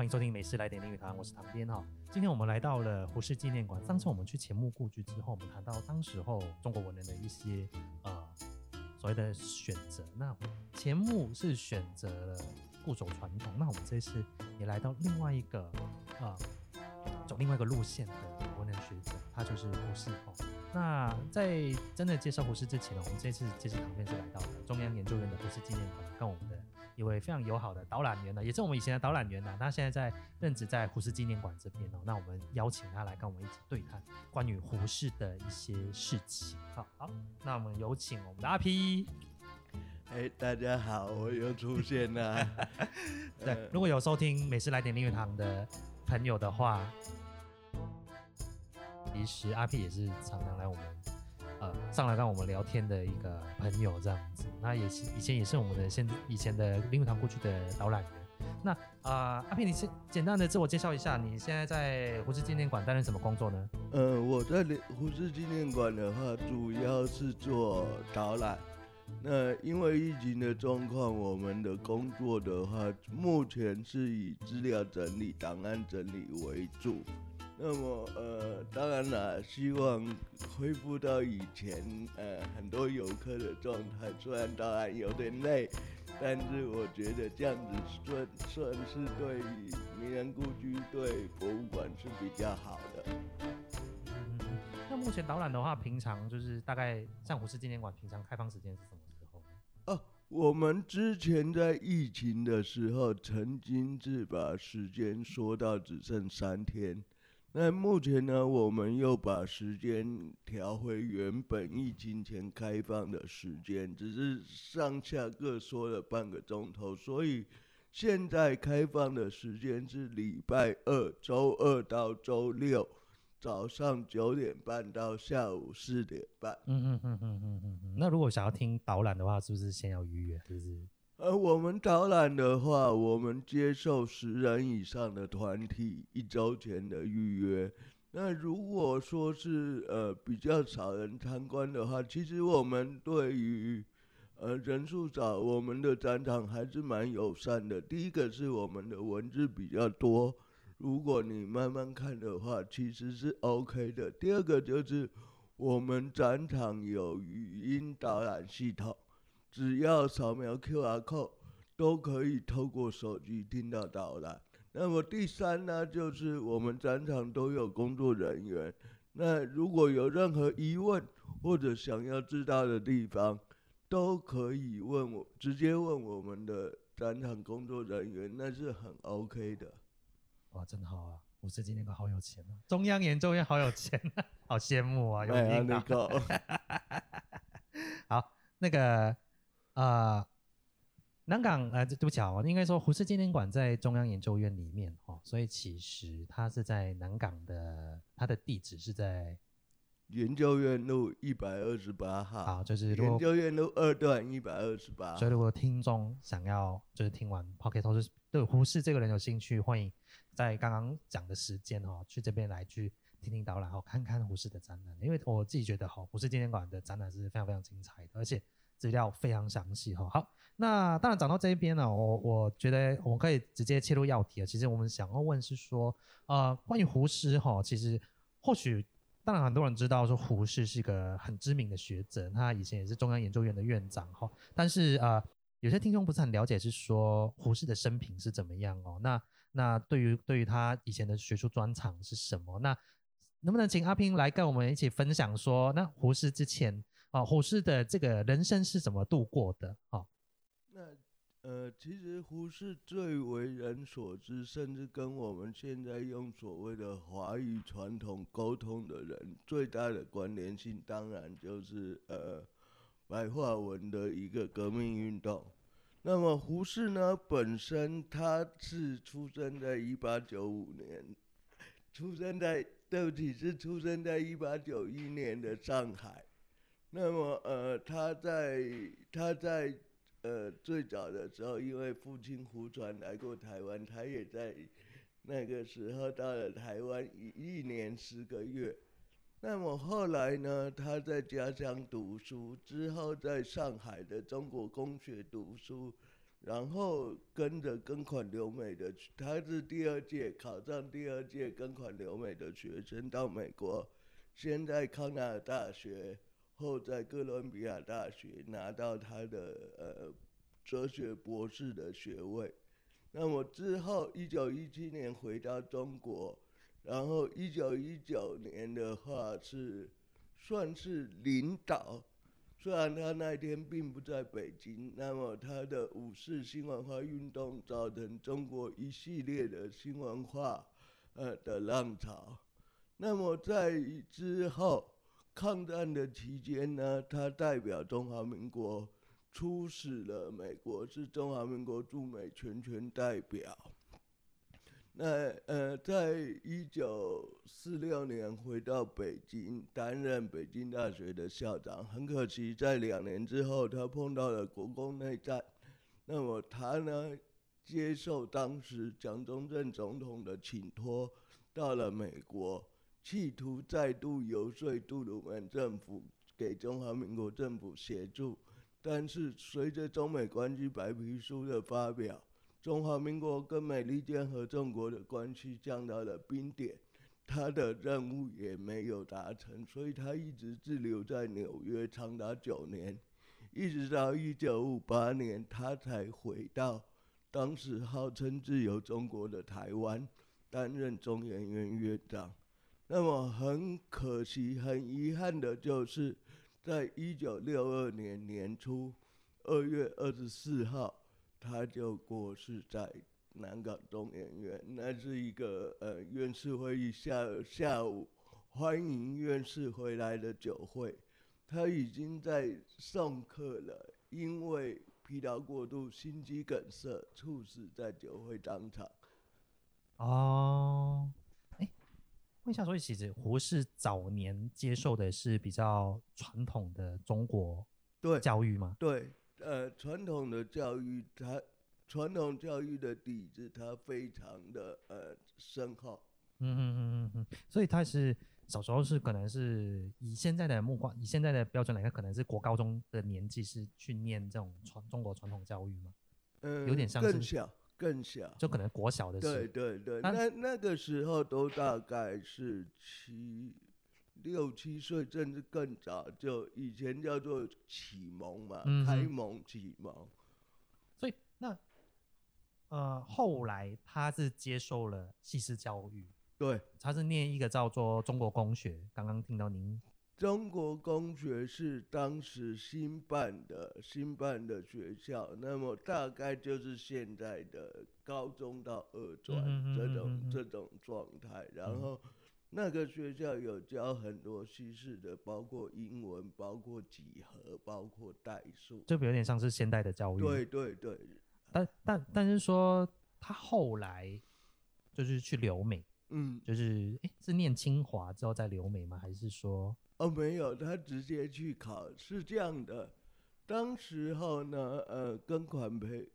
欢迎收听《美食来点林语堂》，我是唐编哈。今天我们来到了胡适纪念馆。上次我们去钱穆故居之后，我们谈到当时候中国文人的一些呃所谓的选择。那钱穆是选择了固守传统，那我们这次也来到另外一个啊、呃、走另外一个路线的文人学者，他就是胡适哈。那在真的介绍胡适之前呢，我们这次这次唐编是来到了中央研究院的胡适纪念馆，跟我们的。一位非常友好的导览员呢，也是我们以前的导览员呢。他现在在任职在胡适纪念馆这边哦。那我们邀请他来跟我们一起对谈关于胡适的一些事情。好好，那我们有请我们的阿 P。哎，大家好，我又出现了。对，如果有收听《美食来点林语堂》的朋友的话，其实阿 P 也是常常来我们。上来跟我们聊天的一个朋友这样子，那也是以前也是我们的现以前的林语堂过去的导览员。那啊、阿平你先简单的自我介绍一下，你现在在胡适纪念馆担任什么工作呢？呃，我在胡适纪念馆的话，主要是做导览。那因为疫情的状况，我们的工作的话，目前是以资料整理、档案整理为主。那么呃，当然了，希望恢复到以前呃很多游客的状态。虽然当然有点累，但是我觉得这样子算算是对名人故居、对博物馆是比较好的。嗯，那目前导览的话，平常就是大概像胡适纪念馆，平常开放时间是什么时候？哦，我们之前在疫情的时候，曾经是把时间缩到只剩三天。那目前呢，我们又把时间调回原本疫情前开放的时间，只是上下各缩了半个钟头，所以现在开放的时间是礼拜二，周二到周六，早上九点半到下午四点半。嗯嗯嗯嗯嗯嗯嗯。那如果想要听导览的话，是不是先要预约？是不是？呃我们导览的话，我们接受十人以上的团体一周前的预约。那如果说是呃比较少人参观的话，其实我们对于呃人数少，我们的展场还是蛮友善的。第一个是我们的文字比较多，如果你慢慢看的话，其实是 OK 的。第二个就是我们展场有语音导览系统。只要扫描 QR code，都可以透过手机听到导览。那么第三呢，就是我们展场都有工作人员。那如果有任何疑问或者想要知道的地方，都可以问我，直接问我们的展场工作人员，那是很 OK 的。哇，真好啊！胡适纪念馆好有钱啊，中央研究院好有钱啊，好羡慕啊！有听啊，好，那个。啊、呃，南港呃，对不起啊，我应该说胡适纪念馆在中央研究院里面哦，所以其实它是在南港的，它的地址是在研究院路一百二十八号，好，就是研究院路二段一百二十八。所以如果听众想要就是听完 Podcast 或是对胡适这个人有兴趣，欢迎在刚刚讲的时间哦，去这边来去听听导览，好看看胡适的展览，因为我自己觉得哦，胡适纪念馆的展览是非常非常精彩的，而且。资料非常详细哈，好，那当然讲到这一边呢，我我觉得我们可以直接切入要题了。其实我们想要问是说，呃，关于胡适哈，其实或许当然很多人知道说胡适是一个很知名的学者，他以前也是中央研究院的院长哈，但是呃，有些听众不是很了解，是说胡适的生平是怎么样哦？那那对于对于他以前的学术专长是什么？那能不能请阿平来跟我们一起分享说，那胡适之前？啊，胡适的这个人生是怎么度过的？啊，那呃，其实胡适最为人所知，甚至跟我们现在用所谓的华语传统沟通的人最大的关联性，当然就是呃白话文的一个革命运动。那么胡适呢，本身他是出生在一八九五年，出生在对不起，是出生在一八九一年的上海。那么，呃，他在他在呃最早的时候，因为父亲胡传来过台湾，他也在那个时候到了台湾一一年十个月。那么后来呢，他在家乡读书，之后在上海的中国公学读书，然后跟着庚款留美的，他是第二届考上第二届庚款留美的学生到美国，先在康奈尔大学，后在哥伦比亚大学拿到他的呃哲学博士的学位。那么之后，一九一七年回到中国，然后一九一九年的话是算是领导。虽然他那天并不在北京，那么他的五四新文化运动造成中国一系列的新文化呃的浪潮。那么在之后抗战的期间呢，他代表中华民国出使了美国，是中华民国驻美全权代表。那呃，在一九四六年回到北京，担任北京大学的校长。很可惜，在两年之后，他碰到了国共内战。那么他呢，接受当时蒋中正总统的请托，到了美国，企图再度游说杜鲁门政府给中华民国政府协助。但是随着中美关系白皮书的发表，中华民国跟美利坚合众国的关系降到了冰点，他的任务也没有达成，所以他一直滞留在纽约长达九年，一直到一九五八年，他才回到当时号称自由中国的台湾，担任中研院院长。那么很可惜、很遗憾的就是，在一九六二年年初二月二十四号。他就过世在南港中研院，那是一个呃院士会议下下午欢迎院士回来的酒会，他已经在送客了，因为疲劳过度、心肌梗塞猝死在酒会当场。哦，问一下，所以其实胡适早年接受的是比较传统的中国对教育吗？对。对呃，传统的教育，它传统教育的底子，它非常的呃深厚。嗯嗯嗯嗯嗯，所以他是小时候是可能是以现在的目光，以现在的标准来看，可能是国高中的年纪是去念这种传中国传统教育吗？嗯，有点像更小更小，就可能国小的时候。对对对，那那个时候都大概是七。六七岁甚至更早，就以前叫做启蒙嘛，嗯、开蒙启蒙。所以那呃后来他是接受了西式教育，对，他是念一个叫做中国公学。刚刚听到您，中国公学是当时新办的新办的学校，那么大概就是现在的高中到二专这种、嗯嗯、这种状态，然后。嗯那个学校有教很多西式的，包括英文，包括几何，包括代数，就有点像是现代的教育。对对对。但但但是说他后来就是去留美，嗯，就是哎、欸，是念清华之后再留美吗？还是说？哦，没有，他直接去考。是这样的，当时候呢，呃，庚款赔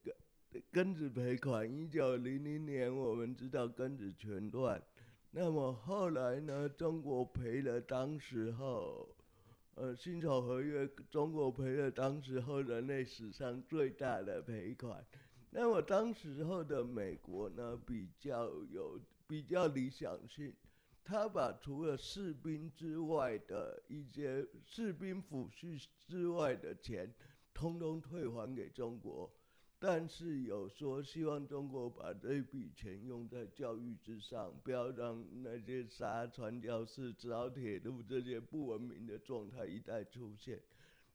庚子赔款，一九零零年我们知道庚子全乱。那么后来呢？中国赔了当时候，呃，辛丑合约，中国赔了当时候人类史上最大的赔款。那么当时候的美国呢，比较有比较理想性，他把除了士兵之外的一些士兵抚恤之外的钱，通通退还给中国。但是有说希望中国把这笔钱用在教育之上，不要让那些杀传教士、造铁路这些不文明的状态一再出现。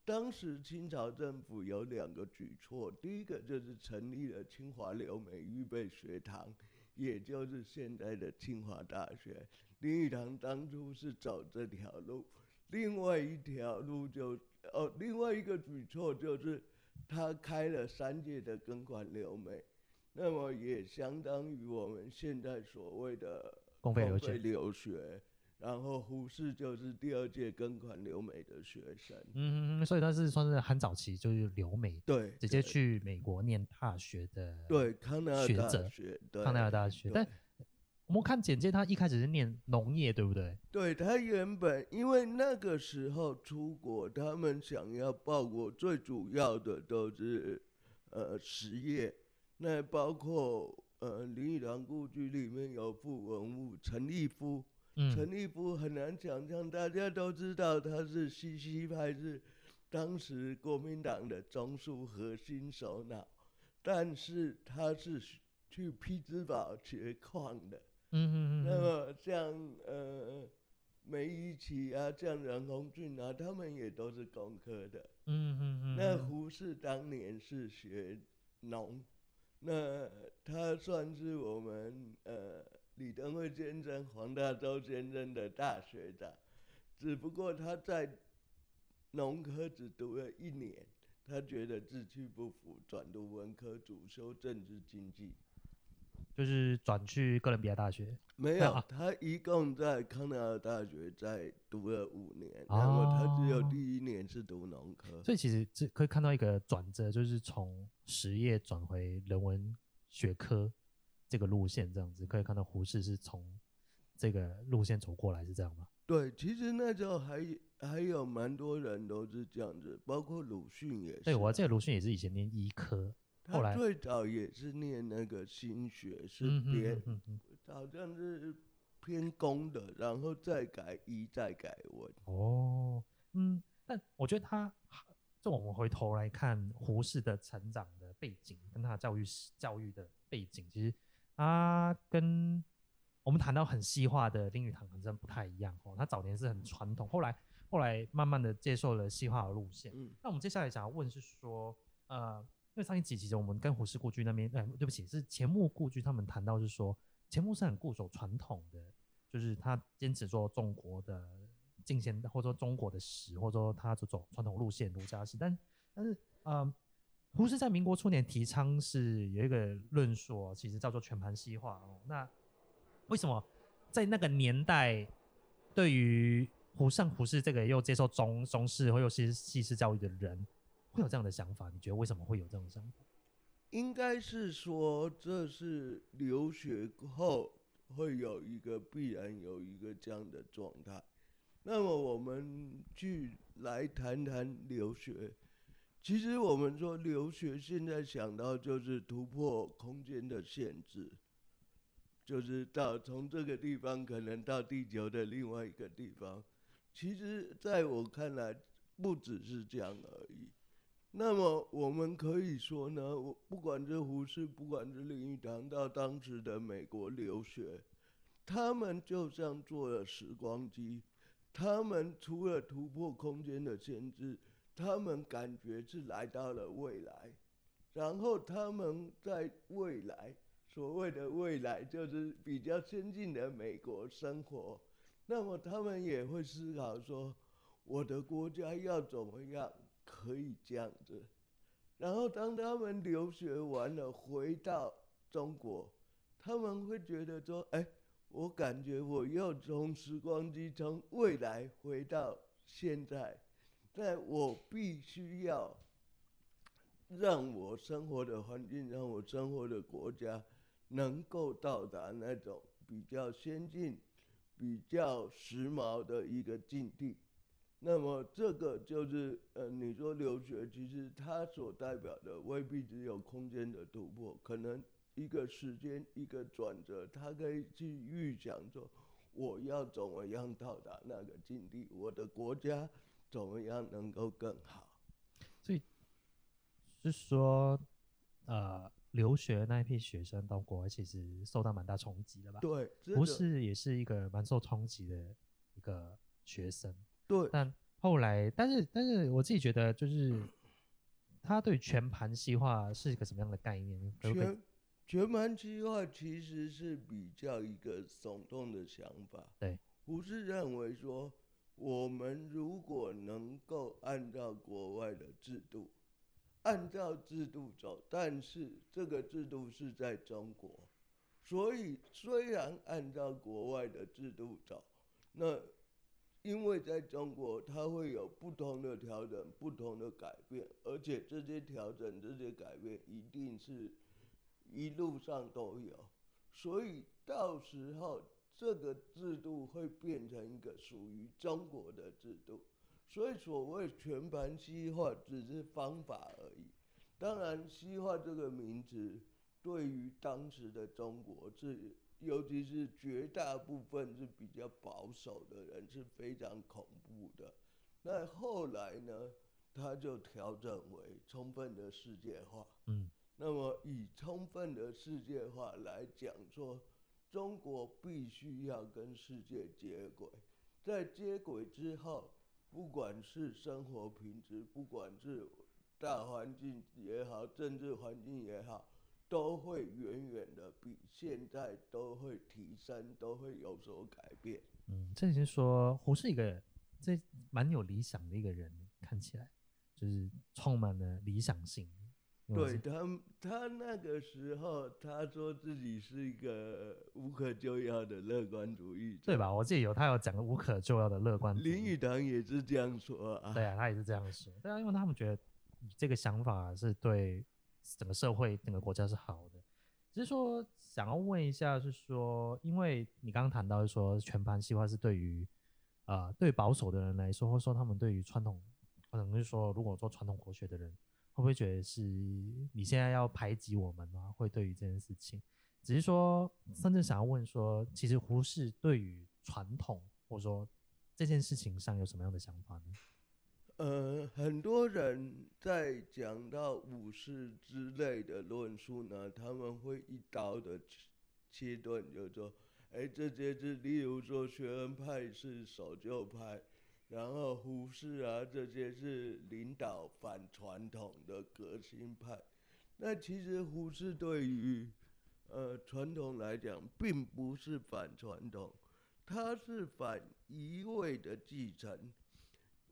当时清朝政府有两个举措，第一个就是成立了清华留美预备学堂，也就是现在的清华大学。林语堂当初是走这条路，另外一条路就哦，另外一个举措就是。他开了三届的庚款留美，那么也相当于我们现在所谓的公费留学。然后胡适就是第二届庚款留美的学生。嗯，所以他是算是很早期就是留美，对，直接去美国念大学的，对，康奈尔大学，康奈尔大学，但。我们看简介，他一开始是念农业，对不对？对，他原本因为那个时候出国，他们想要报国，最主要的都是呃实业，那包括呃林语堂故居里面有副文物陈立夫，陈、嗯、立夫很难想象，大家都知道他是西西派，是当时国民党的中枢核心首脑，但是他是去匹兹堡掘矿的。嗯嗯嗯。那么像呃。梅贻琦啊，像任鸿俊啊，他们也都是工科的。嗯嗯嗯。那胡适当年是学农，那他算是我们呃李登辉先生、黄大洲先生的大学长，只不过他在农科只读了一年，他觉得志趣不符，转读文科，主修政治经济。就是转去哥伦比亚大学，没有，啊、他一共在康奈尔大学在读了五年，哦、然后他只有第一年是读农科，所以其实这可以看到一个转折，就是从实业转回人文学科这个路线，这样子可以看到胡适是从这个路线走过来，是这样吗？对，其实那时候还还有蛮多人都是这样子，包括鲁迅也是。对，我记得鲁迅也是以前念医科。他最早也是念那个心学，是编，好像是偏工的，然后再改一，再改文。哦，嗯，但我觉得他，就我们回头来看胡适的成长的背景，跟他教育教育的背景，其实他跟我们谈到很西化的林语堂，可能真不太一样哦。他早年是很传统，后来后来慢慢的接受了西化的路线。嗯，那我们接下来想要问是说，呃。因为上一集其实我们跟胡适故居那边，哎，对不起，是钱穆故居，他们谈到是说，钱穆是很固守传统的，就是他坚持做中国的近现代，或者说中国的史，或者说他就走传统路线，儒家史。但但是，呃，胡适在民国初年提倡是有一个论述，其实叫做全盘西化哦。那为什么在那个年代，对于胡像胡适这个又接受中中式或又是西式教育的人，会有这样的想法？你觉得为什么会有这种想法？应该是说，这是留学后会有一个必然有一个这样的状态。那么我们去来谈谈留学。其实我们说留学，现在想到就是突破空间的限制，就是到从这个地方可能到地球的另外一个地方。其实在我看来，不只是这样而已。那么我们可以说呢，我不管是胡适，不管是林语堂，到当时的美国留学，他们就像坐了时光机，他们除了突破空间的限制，他们感觉是来到了未来，然后他们在未来，所谓的未来就是比较先进的美国生活，那么他们也会思考说，我的国家要怎么样？可以这样子，然后当他们留学完了回到中国，他们会觉得说：“哎，我感觉我又从时光机从未来回到现在，但我必须要让我生活的环境，让我生活的国家能够到达那种比较先进、比较时髦的一个境地。”那么这个就是，呃，你说留学，其实它所代表的未必只有空间的突破，可能一个时间一个转折，它可以去预想说，我要怎么样到达那个境地，我的国家怎么样能够更好。所以是说，呃，留学那一批学生到国外，其实受到蛮大冲击的吧？对，不是也是一个蛮受冲击的一个学生。对，但后来，但是，但是我自己觉得，就是他对全盘西化是一个什么样的概念？全全盘西化其实是比较一个耸动的想法。对，不是认为说，我们如果能够按照国外的制度，按照制度走，但是这个制度是在中国，所以虽然按照国外的制度走，那。因为在中国，它会有不同的调整、不同的改变，而且这些调整、这些改变一定是一路上都有，所以到时候这个制度会变成一个属于中国的制度。所以所谓全盘西化只是方法而已，当然，西化这个名词对于当时的中国是，尤其是绝大部分是比较保守的人是非常恐怖的。那后来呢，他就调整为充分的世界化。嗯，那么以充分的世界化来讲说，中国必须要跟世界接轨，在接轨之后，不管是生活品质，不管是大环境也好，政治环境也好，都会远远的比现在都会提升，都会有所改变。嗯，这就是说胡是一个这蛮有理想的一个人，看起来就是充满了理想性。对他，他那个时候他说自己是一个无可救药的乐观主义者，对吧？我记得有他有讲个无可救药的乐观主义。林语堂也是这样说啊。对啊，他也是这样说。对啊，因为他们觉得。这个想法是对整个社会、整个国家是好的。只是说，想要问一下，是说，因为你刚刚谈到说，全盘西化是对于、呃，对保守的人来说，或者说他们对于传统，可能是说，如果做传统国学的人，会不会觉得是你现在要排挤我们吗？会对于这件事情，只是说，甚至想要问说，其实胡适对于传统，或者说这件事情上有什么样的想法呢？呃，很多人在讲到五四之类的论述呢，他们会一刀的切断，就说，哎，这些是，例如说，学恩派是守旧派，然后胡适啊，这些是领导反传统的革新派。那其实胡适对于呃传统来讲，并不是反传统，他是反一味的继承。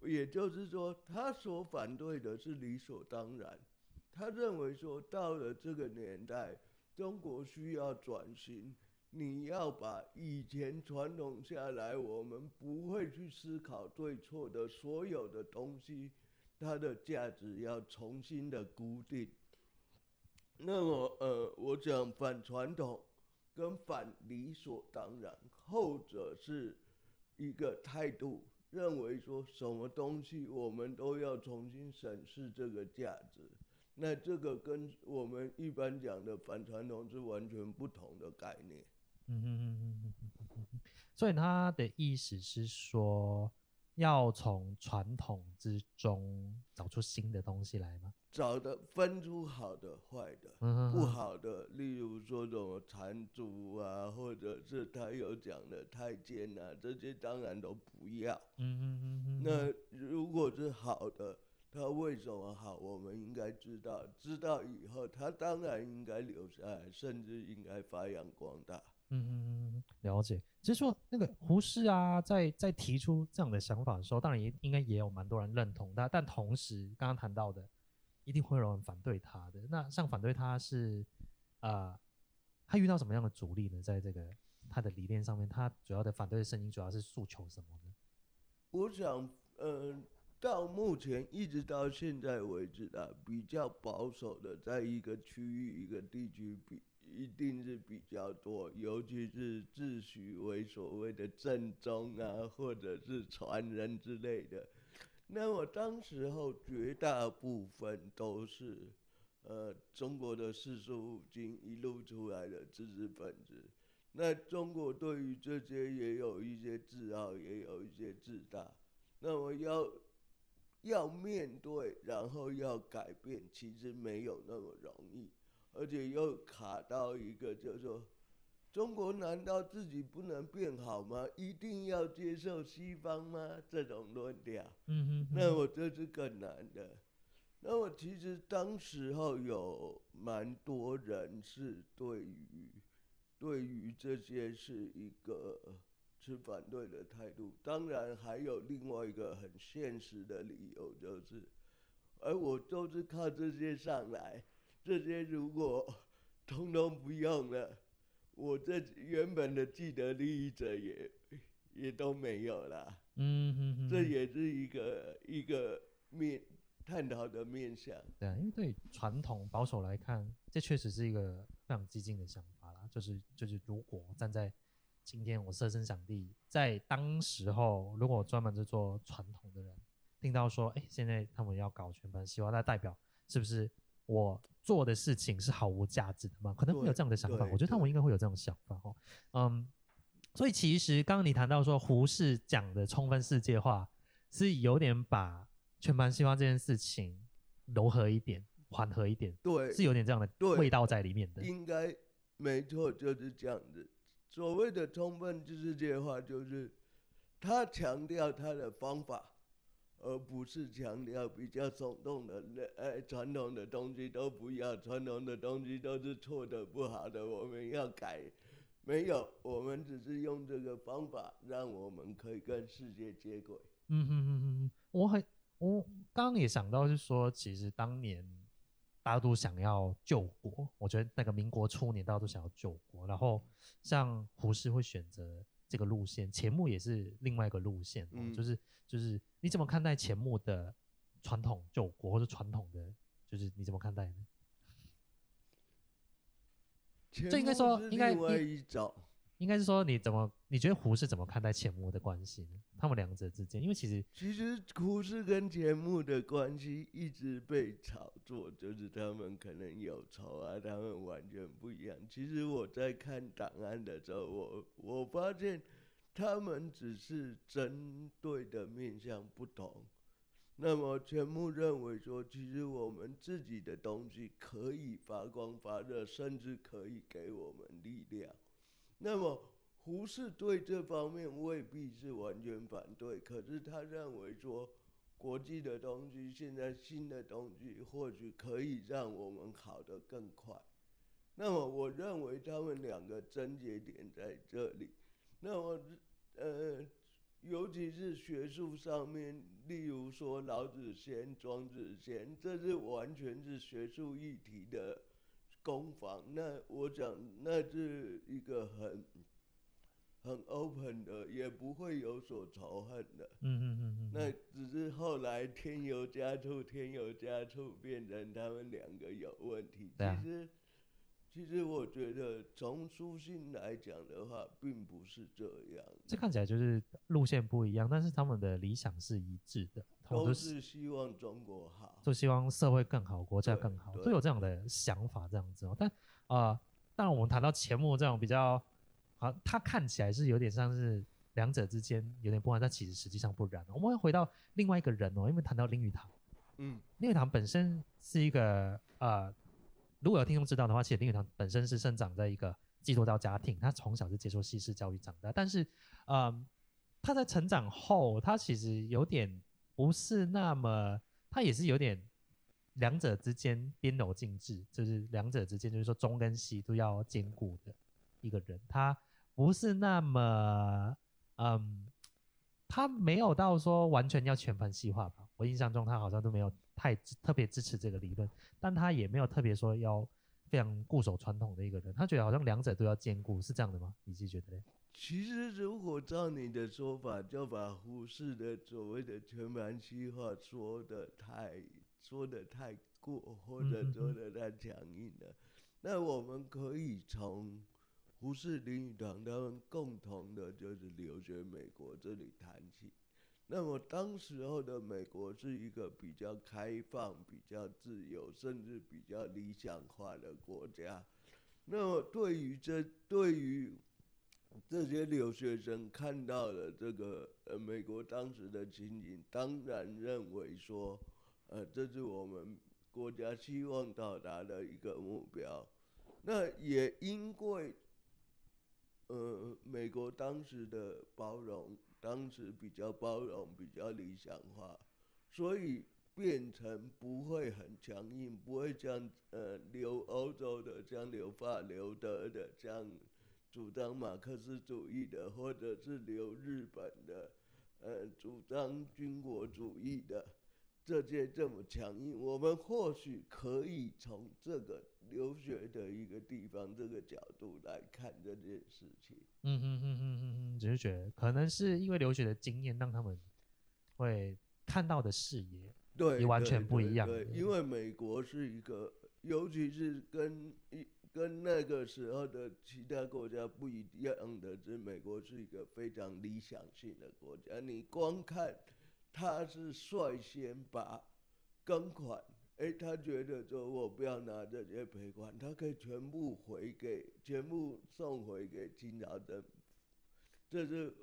也就是说，他所反对的是理所当然。他认为说，到了这个年代，中国需要转型，你要把以前传统下来，我们不会去思考对错的所有的东西，它的价值要重新的固定。那么，呃，我讲反传统跟反理所当然，后者是一个态度。认为说什么东西我们都要重新审视这个价值，那这个跟我们一般讲的反传统是完全不同的概念。嗯哼哼哼哼哼哼。所以他的意思是说，要从传统之中找出新的东西来吗？找的分出好的坏的，不好的，例如说什么缠足啊，或者是他有讲的太监啊，这些当然都不要。嗯嗯嗯嗯那如果是好的，他为什么好？我们应该知道，知道以后，他当然应该留下来，甚至应该发扬光大。嗯嗯嗯，了解。其实说那个胡适啊，在在提出这样的想法的时候，当然也应该也有蛮多人认同他，但同时刚刚谈到的。一定会有人反对他的。那像反对他是，呃，他遇到什么样的阻力呢？在这个他的理念上面，他主要的反对的声音主要是诉求什么呢？我想，呃，到目前一直到现在为止啊，比较保守的，在一个区域、一个地区比一定是比较多，尤其是自诩为所谓的正宗啊，或者是传人之类的。那么当时候绝大部分都是，呃，中国的四书五经一路出来的知识分子。那中国对于这些也有一些自傲，也有一些自大。那么要要面对，然后要改变，其实没有那么容易，而且又卡到一个叫做。中国难道自己不能变好吗？一定要接受西方吗？这种论调，嗯哼，那我这是更难的。那我其实当时候有蛮多人是对于对于这些是一个持反对的态度。当然还有另外一个很现实的理由，就是，而我都是靠这些上来，这些如果通通不用了。我这原本的既得利益者也也都没有了，嗯哼哼，这也是一个一个面探讨的面向。对啊，因为对传统保守来看，这确实是一个非常激进的想法啦。就是就是，如果站在今天我设身想地，在当时候，如果专门是做传统的人，听到说，哎，现在他们要搞全盘西化，那代表是不是我做的事情是毫无价值的吗？可能会有这样的想法。我觉得他们应该会有这种想法哦。嗯，所以其实刚刚你谈到说胡适讲的充分世界化，是有点把全盘西化这件事情柔和一点、缓和一点，对，是有点这样的味道在里面的。应该没错，就是这样子。所谓的充分世界化，就是他强调他的方法。而不是强调比较耸动的，哎，传统的东西都不要，传统的东西都是错的、不好的，我们要改。没有，我们只是用这个方法，让我们可以跟世界接轨。嗯哼哼哼，我很，我刚刚也想到，是说，其实当年大家都想要救国，我觉得那个民国初年大家都想要救国，然后像胡适会选择这个路线，钱穆也是另外一个路线，嗯，就是就是。你怎么看待钱穆的传统救国，或者传统的，就是你怎么看待呢？这应该说，应该应该是说，你怎么你觉得胡适怎么看待钱穆的关系呢？他们两者之间，因为其实其实胡适跟钱穆的关系一直被炒作，就是他们可能有仇啊，他们完全不一样。其实我在看档案的时候，我我发现。他们只是针对的面向不同。那么钱穆认为说，其实我们自己的东西可以发光发热，甚至可以给我们力量。那么胡适对这方面未必是完全反对，可是他认为说，国际的东西，现在新的东西或许可以让我们好得更快。那么我认为他们两个症结点在这里。那么。呃，尤其是学术上面，例如说老子先、庄子先，这是完全是学术议题的攻防。那我讲，那是一个很很 open 的，也不会有所仇恨的。嗯嗯嗯嗯。那只是后来添油加醋，添油加醋，变成他们两个有问题。其实。其实我觉得，从书信来讲的话，并不是这样。这看起来就是路线不一样，但是他们的理想是一致的，都是希望中国好，都希望社会更好，国家更好，都有这样的想法，这样子哦。但啊、呃，当然我们谈到钱穆这种比较，啊，他看起来是有点像是两者之间有点不安，但其实实际上不然。我们会回到另外一个人哦，因为谈到林语堂，嗯，林语堂本身是一个呃。如果有听众知道的话，其实林语堂本身是生长在一个基督教家庭，他从小是接受西式教育长大。但是，呃，他在成长后，他其实有点不是那么，他也是有点两者之间边柔尽致，就是两者之间就是说中跟西都要兼顾的一个人。他不是那么，嗯，他没有到说完全要全盘西化吧？我印象中他好像都没有。太特别支持这个理论，但他也没有特别说要非常固守传统的一个人，他觉得好像两者都要兼顾，是这样的吗？你自己觉得呢？其实如果照你的说法，就把胡适的所谓的全盘西化说的太说的太过，或者说的太强硬了。那、嗯、我们可以从胡适、林语堂他们共同的就是留学美国这里谈起。那么当时候的美国是一个比较开放、比较自由，甚至比较理想化的国家。那么对于这对于这些留学生看到了这个呃美国当时的情景，当然认为说，呃这是我们国家希望到达的一个目标。那也因为呃美国当时的包容。当时比较包容，比较理想化，所以变成不会很强硬，不会像呃留欧洲的，像留法、留德的这样主张马克思主义的，或者是留日本的，呃主张军国主义的，这些这么强硬。我们或许可以从这个留学的一个地方这个角度来看这件事情。嗯嗯嗯嗯嗯嗯，只是觉得可能是因为留学的经验，让他们会看到的视野对也完全不一样。对，因为美国是一个，尤其是跟一跟那个时候的其他国家不一样的，是美国是一个非常理想性的国家。你光看，他是率先把庚款，哎，他觉得说我不要拿这些赔款，他可以全部回给，全部送回给清朝政府，这是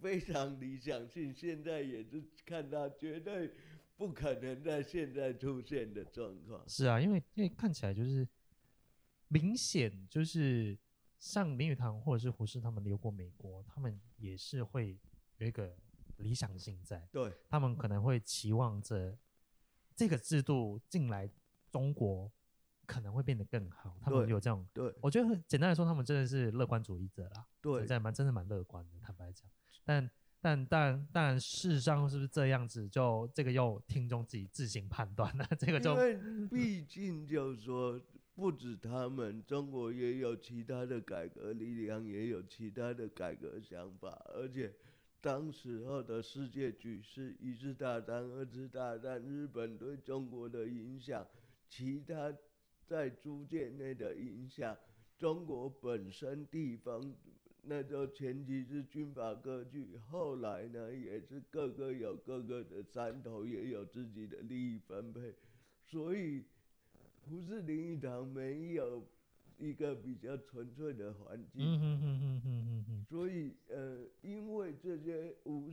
非常理想性。现在也是看到绝对不可能在现在出现的状况。是啊，因为因为看起来就是明显就是像林语堂或者是胡适他们留过美国，他们也是会有一个理想性在，对，他们可能会期望着。这个制度进来，中国可能会变得更好。他们有这种，对，我觉得简单来说，他们真的是乐观主义者啦。对，在蛮真的蛮乐观的，坦白讲。但但但但事实上是不是这样子？就这个要听众自己自行判断了。这个就因为毕竟就是说，不止他们，中国也有其他的改革力量，也有其他的改革想法，而且。当时候的世界局势，一次大战、二次大战，日本对中国的影响，其他在租界内的影响，中国本身地方，那就前期是军阀割据，后来呢也是各个有各个的山头，也有自己的利益分配，所以不是林语堂没有。一个比较纯粹的环境，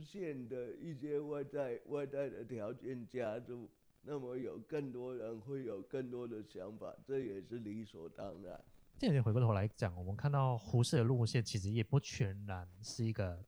现的一些外在外在的条件加入，那么有更多人会有更多的想法，这也是理所当然。这点回过头来讲，我们看到胡适的路线其实也不全然是一个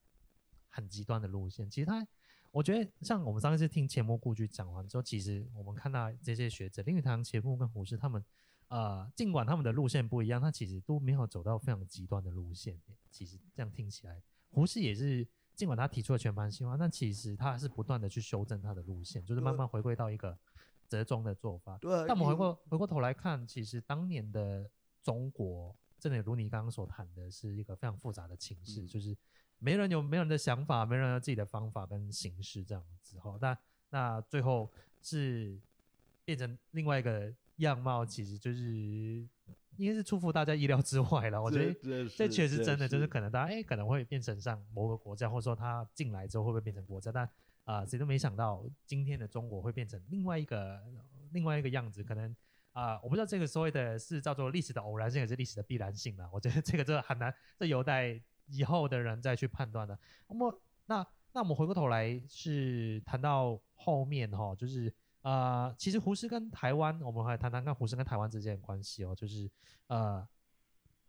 很极端的路线。其实他，我觉得像我们上一次听钱穆故居讲完之后，其实我们看到这些学者林语堂、钱穆跟胡适他们。呃，尽管他们的路线不一样，他其实都没有走到非常极端的路线。其实这样听起来，胡适也是，尽管他提出了全盘西化，但其实他还是不断的去修正他的路线，就是慢慢回归到一个折中的做法。对。但我们回过回过头来看，其实当年的中国，真的如你刚刚所谈的，是一个非常复杂的情势，嗯、就是没人有没人的想法，没人有自己的方法跟形式这样子。哈，那那最后是变成另外一个。样貌其实就是应该是出乎大家意料之外了。我觉得这确实真的就是可能大家哎、欸、可能会变成像某个国家，或者说他进来之后会不会变成国家？但啊，谁、呃、都没想到今天的中国会变成另外一个另外一个样子。可能啊、呃，我不知道这个所谓的是叫做历史的偶然性，还是历史的必然性了。我觉得这个这个很难，这有待以后的人再去判断的。那么那那我们回过头来是谈到后面哈，就是。呃，其实胡适跟台湾，我们来谈谈看胡适跟台湾之间的关系哦。就是呃，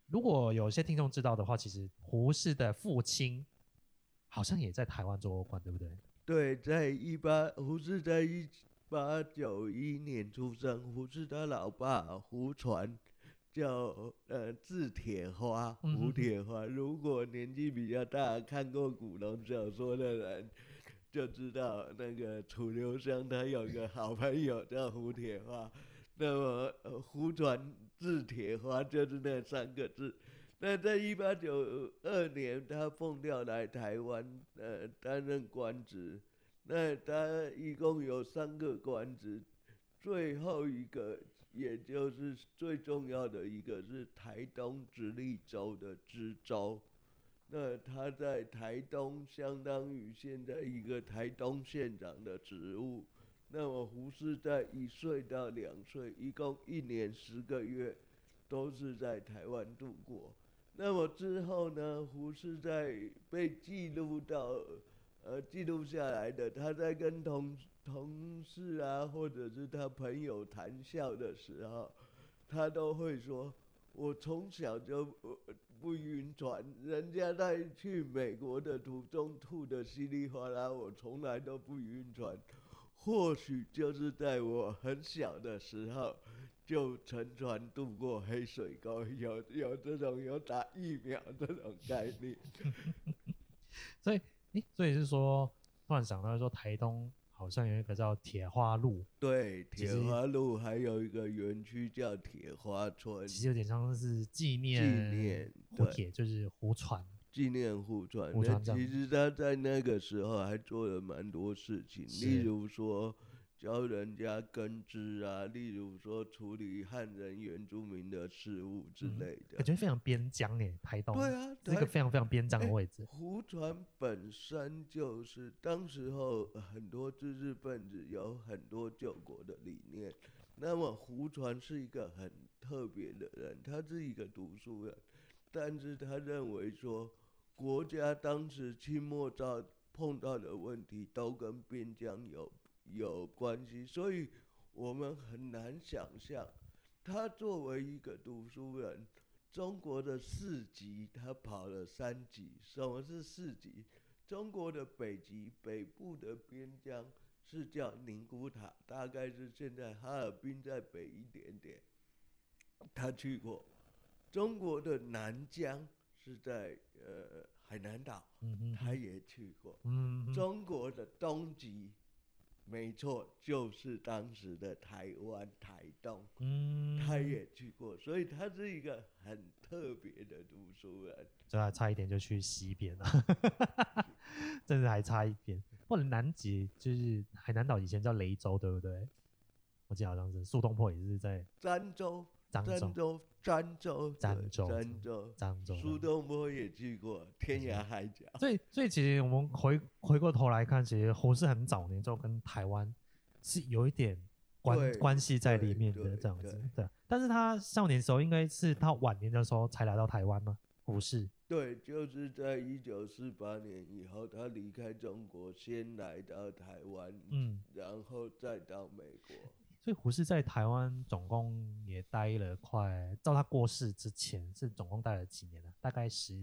如果有些听众知道的话，其实胡适的父亲好像也在台湾做过官，对不对？对，在一八胡适在一八九一年出生，胡适他老爸胡传叫呃字铁花，胡铁花。如果年纪比较大，看过古龙小说的人。就知道那个楚留香他有个好朋友叫胡铁花，那么胡传字铁花就是那三个字。那在一八九二年，他奉调来台湾，呃，担任官职。那他一共有三个官职，最后一个也就是最重要的一个是台东直隶州的知州。那他在台东，相当于现在一个台东县长的职务。那么胡适在一岁到两岁，一共一年十个月，都是在台湾度过。那么之后呢，胡适在被记录到，呃，记录下来的，他在跟同同事啊，或者是他朋友谈笑的时候，他都会说：“我从小就。”不晕船，人家在去美国的途中吐得稀里哗啦，我从来都不晕船。或许就是在我很小的时候就乘船渡过黑水沟，有有这种有打疫苗这种概念。所以，诶，所以是说，突然想到说台东。好像有一个叫铁花路，对，铁花路还有一个园区叫铁花村，其实有点像是纪念纪念胡铁，就是胡传纪念胡传。胡传其实他在那个时候还做了蛮多事情，例如说。教人家根治啊，例如说处理汉人原住民的事务之类的，感觉非常边疆诶，台东。对啊，是一个非常非常边疆的位置。胡传本身就是当时候很多知识分子有很多救国的理念，那么胡传是一个很特别的人，他是一个读书人，但是他认为说，国家当时清末到碰到的问题都跟边疆有有关系，所以我们很难想象，他作为一个读书人，中国的四级他跑了三级，什么是四级？中国的北极北部的边疆。是叫宁古塔，大概是现在哈尔滨在北一点点。他去过，中国的南疆是在呃海南岛，他也去过。中国的东极，没错，就是当时的台湾台东，嗯他也去过，所以他是一个很特别的读书人。这还差一点就去西边了，真的还差一点。或者南极就是海南岛，以前叫雷州，对不对？我记得好像是苏东坡也是在儋州，儋州，漳州，漳州，漳州，漳州。苏东坡也去过天涯海角。所以，所以其实我们回回过头来看，其实胡适很早年就跟台湾是有一点关关系在里面的这样子，对。但是他少年时候应该是他晚年的时候才来到台湾吗？胡适。对，就是在一九四八年以后，他离开中国，先来到台湾，嗯，然后再到美国。所以胡适在台湾总共也待了快，到他过世之前是总共待了几年呢？大概十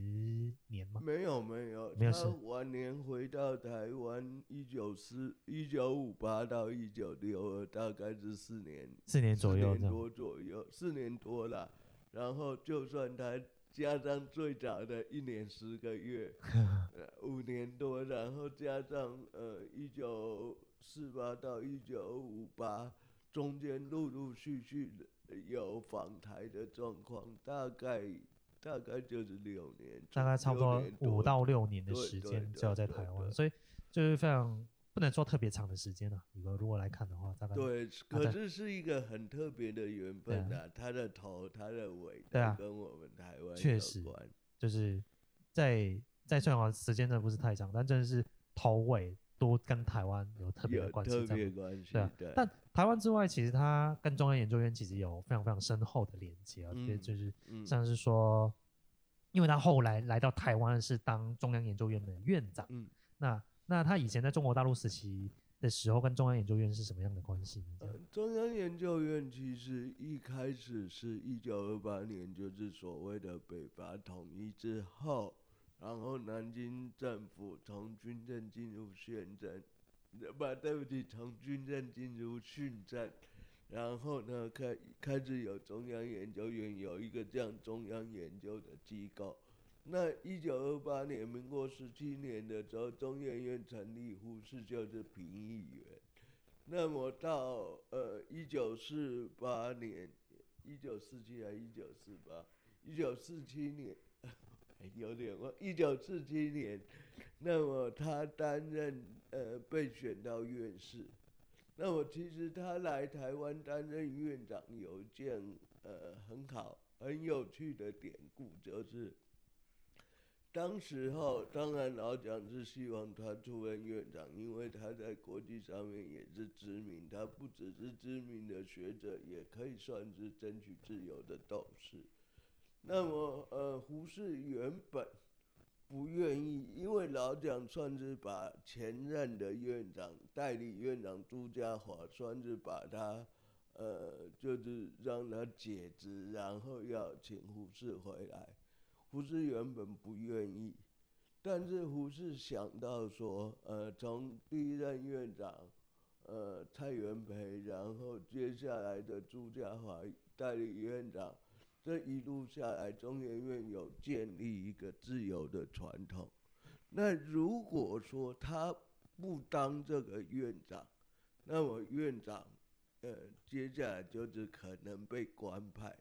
年吗？没有没有，没有。他晚年回到台湾，一九四一九五八到一九六二，大概是四年，四年左右，四年多左右，四年多了。然后就算他。加上最早的一年十个月，五年多，然后加上呃一九四八到一九五八，中间陆陆续续的有访台的状况，大概大概就是六年，大概差不多五到六年的时间就要在台湾，所以就是非常。不能说特别长的时间了，如果如果来看的话，大概对，可是是一个很特别的缘分呐、啊。他的头，他的尾，对啊，跟我们台湾确实就是在在虽然时间真的不是太长，但真的是头尾都跟台湾有特别的关系，特别关系。对啊，对但台湾之外，其实他跟中央研究院其实有非常非常深厚的连接啊，就是像是说，因为他后来来到台湾是当中央研究院的院长，嗯，那。那他以前在中国大陆时期的时候，跟中央研究院是什么样的关系呢？呃，中央研究院其实一开始是一九二八年，就是所谓的北伐统一之后，然后南京政府从军政进入宪政，不，对不起，从军政进入训政，然后呢，开开始有中央研究院，有一个这样中央研究的机构。那一九二八年，民国十七年的时候，中研院成立，胡适就是评议员。那么到呃一九四八年，一九四七还一九四八，一九四七年，有点忘，一九四七年，那么他担任呃被选到院士。那么其实他来台湾担任院长有一件呃很好很有趣的典故，就是。当时候，当然老蒋是希望他出任院长，因为他在国际上面也是知名，他不只是知名的学者，也可以算是争取自由的斗士。那么，呃，胡适原本不愿意，因为老蒋算是把前任的院长、代理院长朱家华，算是把他，呃，就是让他解职，然后要请胡适回来。胡适原本不愿意，但是胡适想到说，呃，从第一任院长，呃，蔡元培，然后接下来的朱家华代理院长，这一路下来，中研院有建立一个自由的传统。那如果说他不当这个院长，那么院长，呃，接下来就是可能被官派，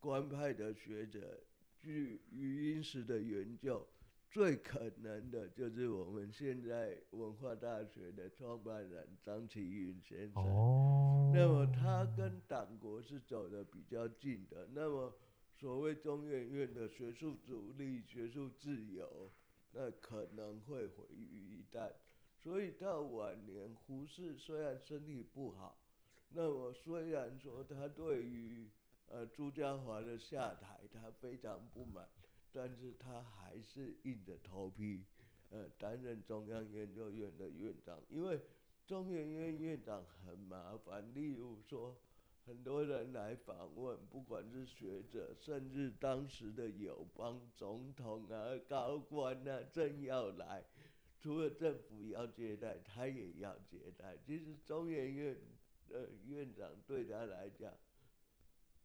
官派的学者。据余英时的研究，最可能的就是我们现在文化大学的创办人张其云先生。哦。那么他跟党国是走得比较近的。那么所谓中研院的学术独立、学术自由，那可能会毁于一旦。所以到晚年，胡适虽然身体不好，那么虽然说他对于呃朱家驊的下台他非常不满，但是他还是硬着头皮呃担任中央研究院的院长，因为中研院院长很麻烦，例如说。很多人来访问，不管是学者，甚至当时的友邦总统啊、高官啊，正要来，除了政府要接待，他也要接待。其实中研院的院长对他来讲，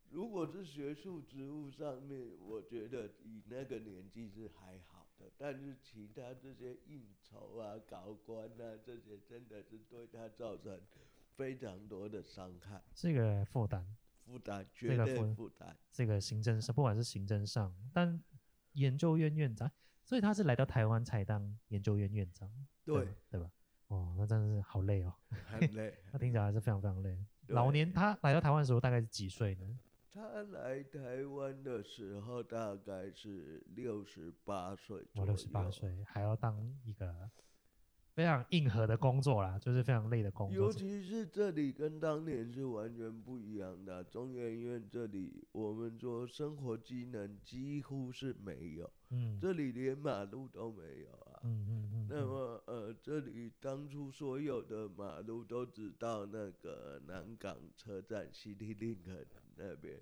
如果是学术职务上面，我觉得以那个年纪是还好的，但是其他这些应酬啊、搞官啊，这些真的是对他造成。非常多的伤害，这个负担，负担，绝对负担。这个行政上，不管是行政上，但研究院院长，所以他是来到台湾才当研究院院长，对对，对吧？哦，那真的是好累哦，很累。他听起来还是非常非常累。老年他来到台湾的时候大概是几岁呢？他来台湾的时候大概是六十八岁，我六十八岁还要当一个。非常硬核的工作啦，就是非常累的工作。尤其是这里跟当年是完全不一样的。中研院这里，我们说生活机能几乎是没有，嗯，这里连马路都没有啊。嗯嗯嗯。那么呃，这里当初所有的马路都只到那个南港车站 CityLink 那边。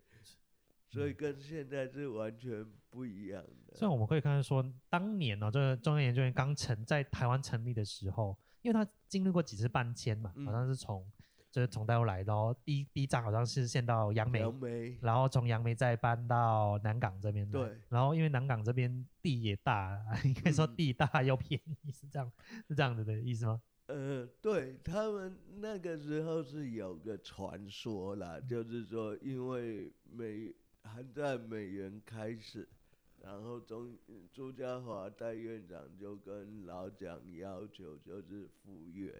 所以跟现在是完全不一样的。所以我们可以看到说，当年呢、喔，这个中央研究院刚成在台湾成立的时候，因为他经历过几次搬迁嘛，好像是从就是从大陆来的，然后第一第一站好像是先到杨梅，梅然后从杨梅再搬到南港这边。对。然后因为南港这边地也大，应该说地大 又便宜，是这样是这样子的意思吗？呃，对他们那个时候是有个传说啦，就是说因为美还在美元开始，然后中朱家华代院长就跟老蒋要求就是复院。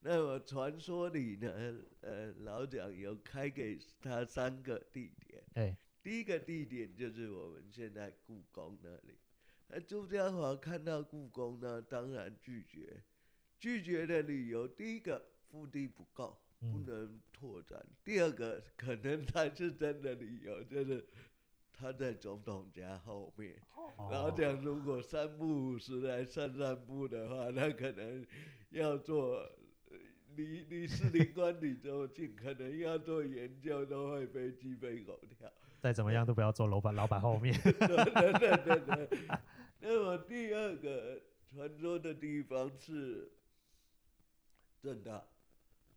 那么传说里呢，呃，老蒋有开给他三个地点。哎、第一个地点就是我们现在故宫那里。那朱家华看到故宫呢，当然拒绝。拒绝的理由，第一个腹地不够。不能拓展。嗯、第二个可能才是真的理由，就是他在总统家后面。哦、然后讲，如果三不五时来散散步的话，那可能要做离离士林官邸这么近，可能要做研究都会被鸡飞狗跳。再怎么样都不要坐老板老板后面。对对对对对。那么第二个传说的地方是正大。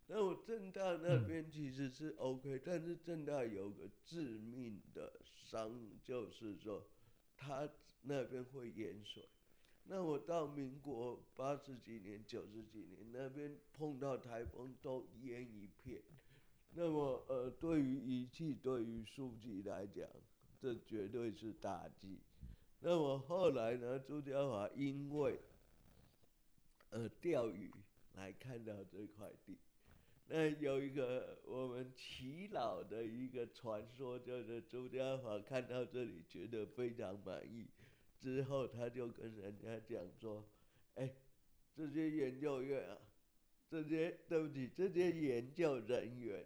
那我正大那边其实是 OK，、嗯、但是正大有个致命的伤，就是说，它那边会淹水。那我到民国八十几年、九十几年，那边碰到台风都淹一片。那么，呃，对于仪器、对于书籍来讲，这绝对是打击。那么后来呢，朱家驊因为，呃，钓鱼来看到这块地。那有一个我们祈老的一个传说，就是朱家驊看到这里觉得非常满意，之后他就跟人家讲说：“哎、欸，这些研究院啊，这些对不起，这些研究人员，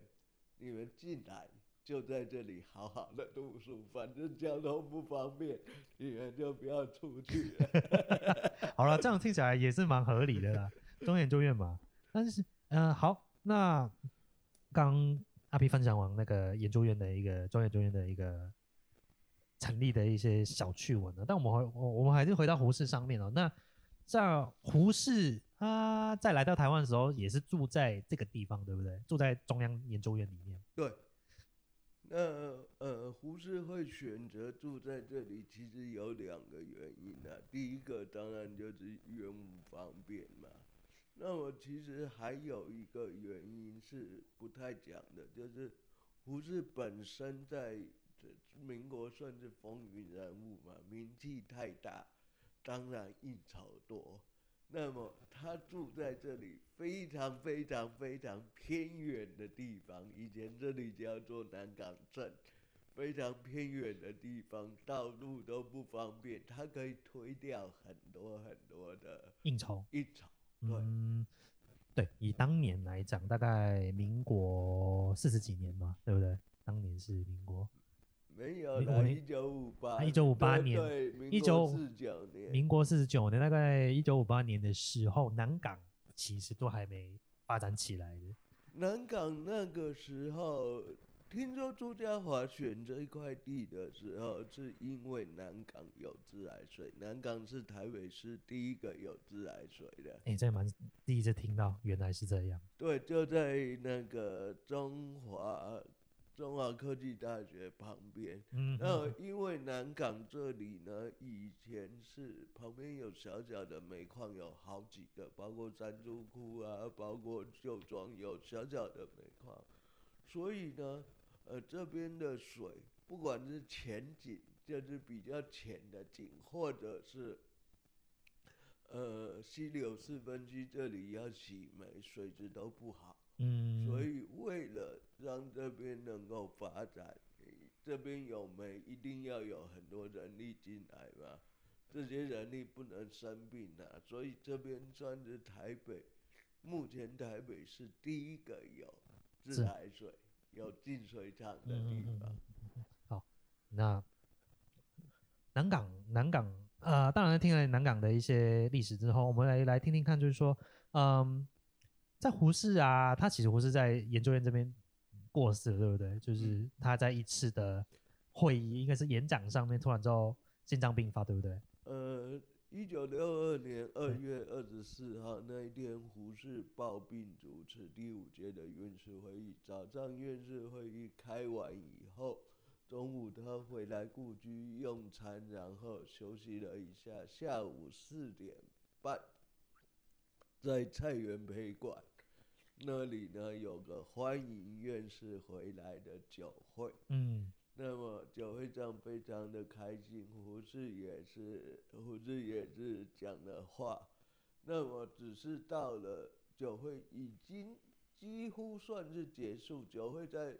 你们进来就在这里好好的读书，反正交通不方便，你们就不要出去了。”好了，这样听起来也是蛮合理的啦，中研究院嘛。但是，嗯、呃，好。那刚阿皮分享完那个研究院的一个中研究院的一个成立的一些小趣闻了，但我们回我我们还是回到胡适上面哦。那像胡适他在来到台湾的时候，也是住在这个地方，对不对？住在中央研究院里面。对。那呃，胡适会选择住在这里，其实有两个原因啊。第一个当然就是员务方便嘛。那我其实还有一个原因是不太讲的，就是胡适本身在民国算是风云人物嘛，名气太大，当然应酬多。那么他住在这里非常非常非常偏远的地方，以前这里叫做南港镇，非常偏远的地方，道路都不方便，他可以推掉很多很多的应酬。应酬。嗯，对，以当年来讲，大概民国四十几年嘛，对不对？当年是民国。没有，一九五八，一九五八年，一九四九年，民国四十九年，大概一九五八年的时候，南港其实都还没发展起来的。南港那个时候，听说朱家华选这一块地的时候，是因为南港有自来水。南港是台北市第一个有自来水的。哎、欸，这蛮第一次听到，原来是这样。对，就在那个中华。中华科技大学旁边，嗯，那因为南港这里呢，以前是旁边有小小的煤矿，有好几个，包括山猪窟啊，包括旧庄有小小的煤矿，所以呢，呃，这边的水不管是浅井，就是比较浅的井，或者是呃溪流四分区这里要洗煤，水质都不好。嗯，所以为了让这边能够发展，这边有煤，一定要有很多人力进来嘛。这些人力不能生病啊，所以这边算是台北，目前台北是第一个有自来水、有净水厂的地方。好，那南港，南港，呃，当然听了南港的一些历史之后，我们来来听听看，就是说，嗯。在胡适啊，他其实胡适在研究院这边过世了，对不对？就是他在一次的会议，应该是演讲上面，突然之后心脏病发，对不对？呃，一九六二年二月二十四号那一天，胡适抱病主持第五届的院士会议。早上院士会议开完以后，中午他回来故居用餐，然后休息了一下。下午四点半，在蔡元培馆。那里呢，有个欢迎院士回来的酒会，嗯，那么酒会上非常的开心，胡适也是，胡适也是讲了话，那么只是到了酒会已经几乎算是结束，酒会在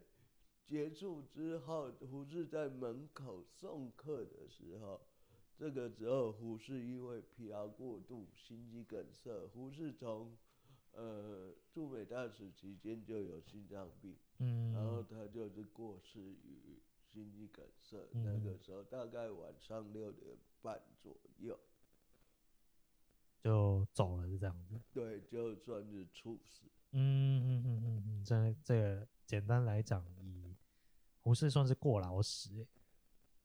结束之后，胡适在门口送客的时候，这个时候胡适因为疲劳过度，心肌梗塞，胡适从。呃，驻美大使期间就有心脏病，嗯，然后他就是过世于心肌梗塞，嗯，那个时候大概晚上六点半左右就走了，是这样子。对，就算是猝死。嗯嗯嗯嗯嗯，这这个简单来讲，以胡适算是过劳死，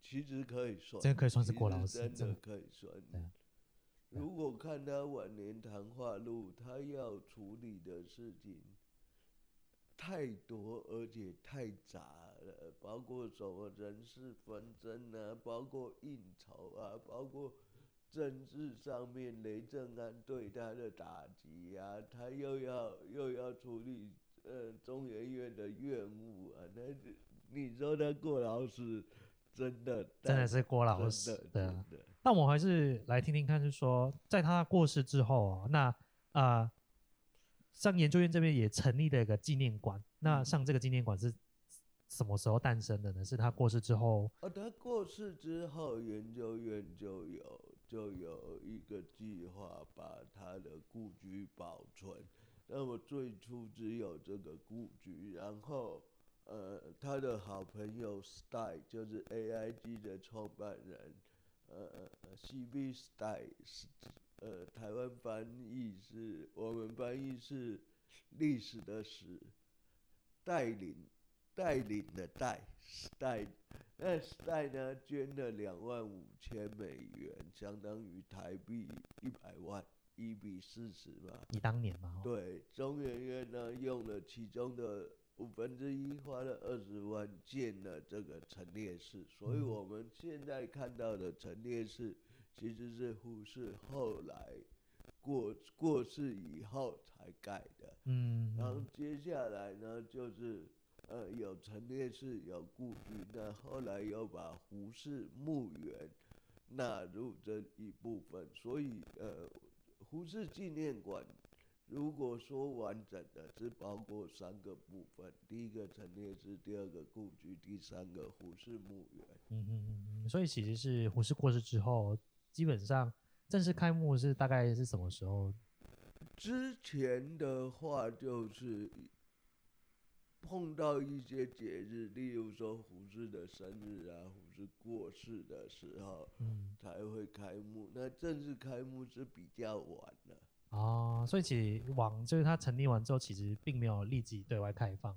其实可以算，这个可以算是过劳死，真的可以算。如果看他晚年谈话录，他要处理的事情太多，而且太杂了，包括什么人事纷争啊，包括应酬啊，包括政治上面雷震安对他的打击啊，他又要又要处理呃中研院的院务啊，那你说他过劳死？真的，真的是郭老师，对啊。那我还是来听听看，就是说，在他过世之后啊，那啊、呃，像研究院这边也成立了一个纪念馆。那像这个纪念馆是什么时候诞生的呢？是他过世之后？哦，他过世之后，研究院就有就有一个计划，把他的故居保存。那么最初只有这个故居，然后。呃，他的好朋友 Style 就是 AIG 的创办人，呃，C.B. Style 是呃，台湾翻译是我们翻译是历史的史，带领带领的带 Stein，那 Style 呢捐了两万五千美元，相当于台币一百万，一比四十嘛。你当年嘛？对，中研院呢用了其中的。五分之一花了二十万建了这个陈列室，所以我们现在看到的陈列室其实是胡适后来过过世以后才盖的。嗯，然后接下来呢，就是呃有陈列室有故居，那后来又把胡适墓园纳入这一部分，所以呃胡适纪念馆。如果说完整的，是包括三个部分：第一个陈列室，第二个故居，第三个胡适墓园。嗯嗯嗯，所以其实是胡适过世之后，基本上正式开幕是大概是什么时候？之前的话就是碰到一些节日，例如说胡适的生日啊，胡适过世的时候，嗯，才会开幕。那正式开幕是比较晚的。哦，所以其实网就是它成立完之后，其实并没有立即对外开放，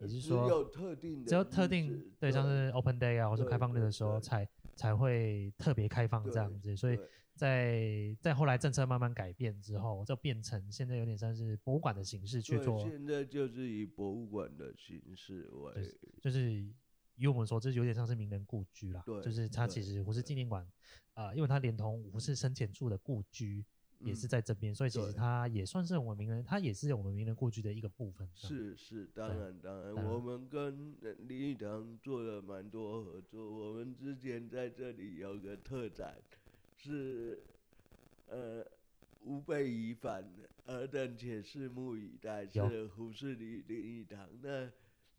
也就是说只有特定的，只有特定对，像是 Open Day 啊，或者开放日的时候才才会特别开放这样子，所以。在在后来政策慢慢改变之后，就变成现在有点像是博物馆的形式去做。现在就是以博物馆的形式为，就是，就是以我们说，这有点像是名人故居啦。对，就是它其实不是纪念馆，呃，因为它连同胡适生前住的故居也是在这边，嗯，所以其实他也算是我们名人，他也是我们名人故居的一个部分。是是，当然当然，我们跟林语堂做了蛮多合作。我们之前在这里有个特展。是，呃，吾辈已返，尔等且拭目以待。是胡适林林语堂，那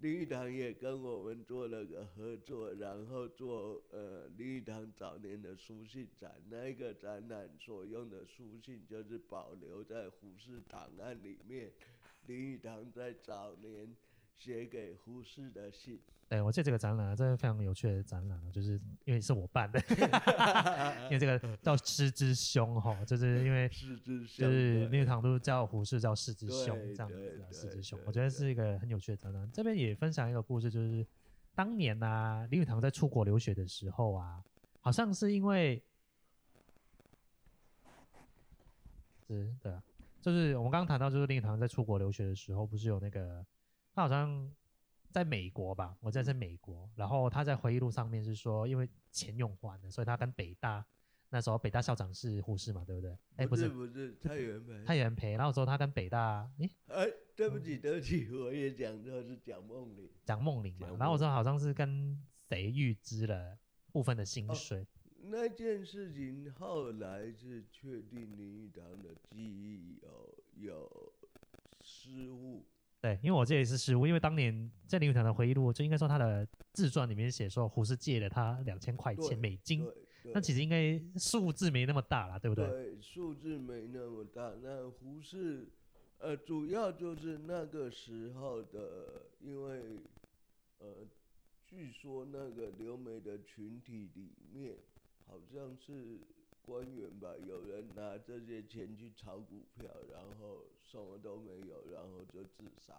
林语堂也跟我们做了个合作，然后做呃林语堂早年的书信展。那个展览所用的书信，就是保留在胡适档案里面，林语堂在早年写给胡适的信。对，我记得这个展览，啊，真的非常有趣的展览，就是因为是我办的，因为这个叫狮之兄哈，就是因为就是林语堂都叫胡适叫狮之兄这样子，狮之兄，我觉得是一个很有趣的展览。这边也分享一个故事，就是当年呢、啊，林语堂在出国留学的时候啊，好像是因为是，对啊，就是我们刚刚谈到，就是林语堂在出国留学的时候，不是有那个他好像。在美国吧，我在在美国，然后他在回忆录上面是说，因为钱用完了，所以他跟北大那时候北大校长是护士嘛，对不对？哎，不是不是蔡元培，蔡元培，然后说他跟北大，诶，哎，对不起对不起，我也讲错是蒋梦麟，蒋梦麟嘛，然后我说好像是跟谁预支了部分的薪水。哦，那件事情后来是确定林语堂的记忆有有失误。对，因为我这也是失误，因为当年在林语堂的回忆录，就应该说他的自传里面写说胡适借了他两千块钱美金，那其实应该数字没那么大啦，对不对？对，数字没那么大。那胡适，呃，主要就是那个时候的，因为，呃，据说那个留美的群体里面，好像是。官员吧，有人拿这些钱去炒股票，然后什么都没有，然后就自杀。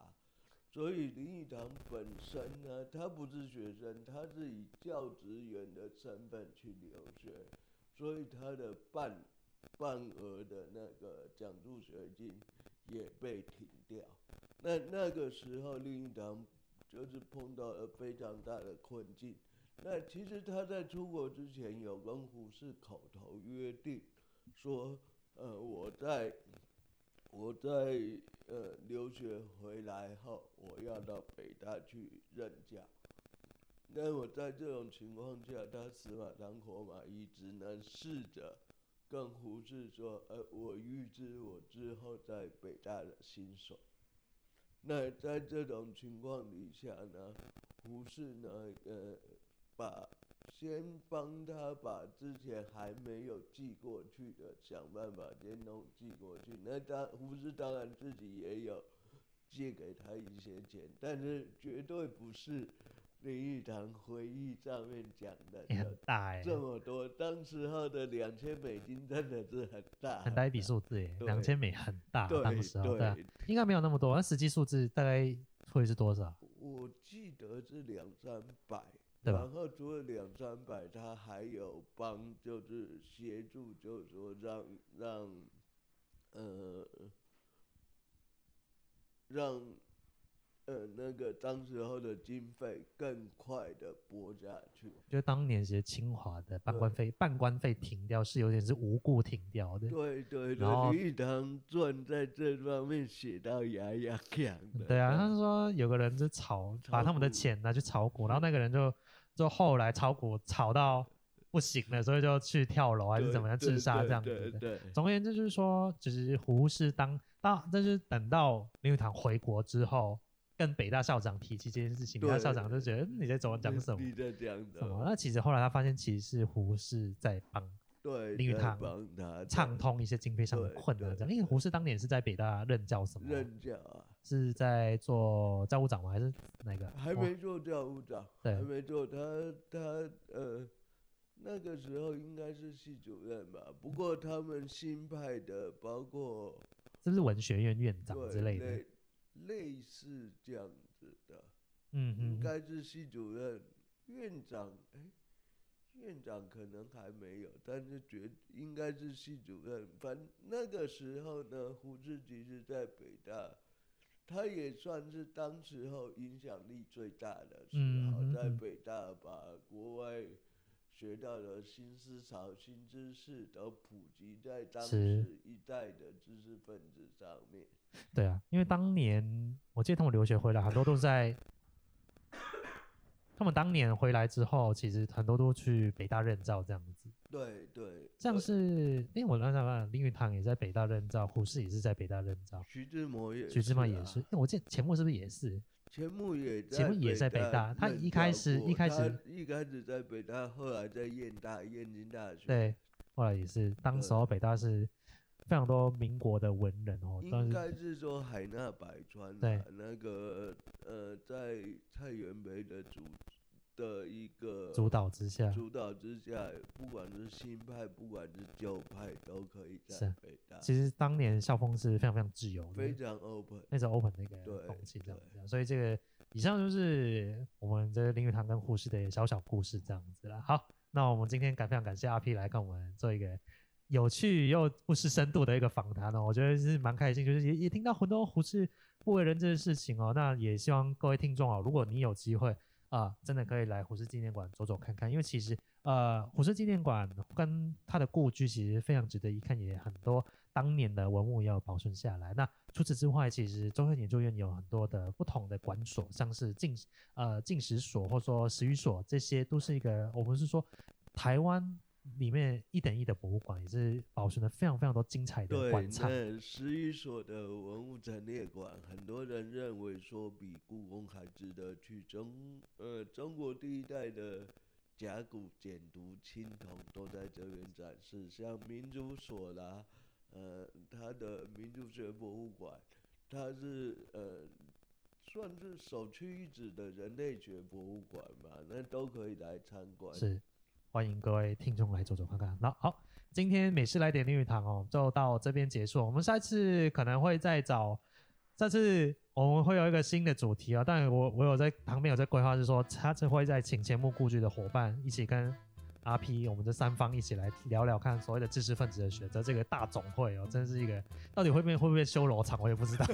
所以林语堂本身呢，他不是学生，他是以教职员的身份去留学，所以他的半半额的那个奖助学金也被停掉。那那个时候林语堂就是碰到了非常大的困境。那其实他在出国之前有跟胡适口头约定，说，呃，我在，我在呃留学回来后，我要到北大去任教。那我在这种情况下，他死马当活马医，只能试着跟胡适说，呃，我预知我之后在北大的薪水。那在这种情况底下呢，胡适呢，呃。把先帮他把之前还没有寄过去的想办法先弄寄过去。那当胡适当然自己也有借给他一些钱，但是绝对不是林语堂回忆上面讲的很大哎，这么多。当时候的两千美金真的是很大，很大一笔数字哎，两千美很大，当时候对，对，应该没有那么多，那实际数字大概会是多少？我记得是两三百。然后除了两三百，他还有帮，就是协助，就是说让让，呃，让，呃，那个当时候的经费更快的拨下去。就当年其实清华的办官费办官费停掉，是有点是无故停掉的。对对对，李玉堂传在这方面写到牙牙痒的。对啊，他说有个人就炒，把他们的钱拿去炒股，然后那个人就。就后来炒股炒到不行了，所以就去跳楼还是怎么样自杀这样子。对对对。总而言之就是说，就是胡适当到，但是等到林语堂回国之后，跟北大校长提起这件事情，北大校长就觉得你在怎么讲什么？你在讲什么？那其实后来他发现，其实是胡适在帮对林语堂帮他畅通一些经费上的困难，这样。因为胡适当年是在北大任教什么？任教啊，是在做教务长吗？还是哪个？还没做教务长，对，还没做。他他呃，那个时候应该是系主任吧。不过他们新派的，包括是不是文学院院长之类的？类，类似这样子的。嗯嗯，应该是系主任、院长。哎。院长可能还没有，但是觉应该是系主任。反正那个时候呢，胡适其实在北大，他也算是当时候影响力最大的时候，嗯、在北大把国外学到的新思潮、新知识都普及在当时一代的知识分子上面。对啊，因为当年我记得他们留学回来，很多都是在。他们当年回来之后，其实很多都去北大任教这样子。对对，像是因为我刚才讲林语堂也在北大任教，胡适也是在北大任教，徐志摩也，徐志摩也是。因为我记得钱穆是不是也是？钱穆也，钱穆也在北大。他一开始一开始一开始在北大，后来在燕大燕京大学。对，后来也是。当时候北大是非常多民国的文人哦，应该是说海纳百川。对，那个呃，在蔡元培的主。的一个主导之下，主导之下，不管是新派，不管是旧派，都可以在北大。其实当年校风是非常非常自由的，非常 open，那种 open 的一个风气这样子。所以这个以上就是我们这个林语堂跟护士的小小故事这样子了。好，那我们今天感非常感谢阿 P 来跟我们做一个有趣又不失深度的一个访谈哦，我觉得是蛮开心，就是也也听到很多胡适不为人知的事情哦。那也希望各位听众哦，如果你有机会。啊，真的可以来胡适纪念馆走走看看，因为其实呃，胡适纪念馆跟他的故居其实非常值得一看，也很多当年的文物要保存下来。那除此之外，其实中央研究院有很多的不同的馆所，像是进呃进食所或者说食语所，这些都是一个我们是说台湾。里面一等一的博物馆也是保存了非常非常多精彩的馆藏。对，食语所的文物陈列馆，很多人认为说比故宫还值得去。中呃，中国第一代的甲骨简牍青铜都在这边展示，像民族所啦，呃，它的民族学博物馆，它是呃算是首屈一指的人类学博物馆吧，那都可以来参观。是。欢迎各位听众来走走看看。那好，今天美式来点林语堂哦，就到这边结束。我们下一次可能会再找，下次我们会有一个新的主题啊。但我我有在旁边有在规划，是说下次会再请节目故居的伙伴一起跟。阿 P，我们这三方一起来聊聊看所谓的知识分子的选择这个大总会哦，真是一个到底会不会会不会修罗场，我也不知道，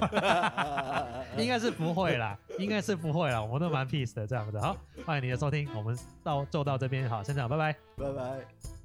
应该是不会啦，应该是不会啦，我们都蛮 peace 的这样子。好，欢迎你的收听，我们到就到这边，好，先这样，拜拜，拜拜。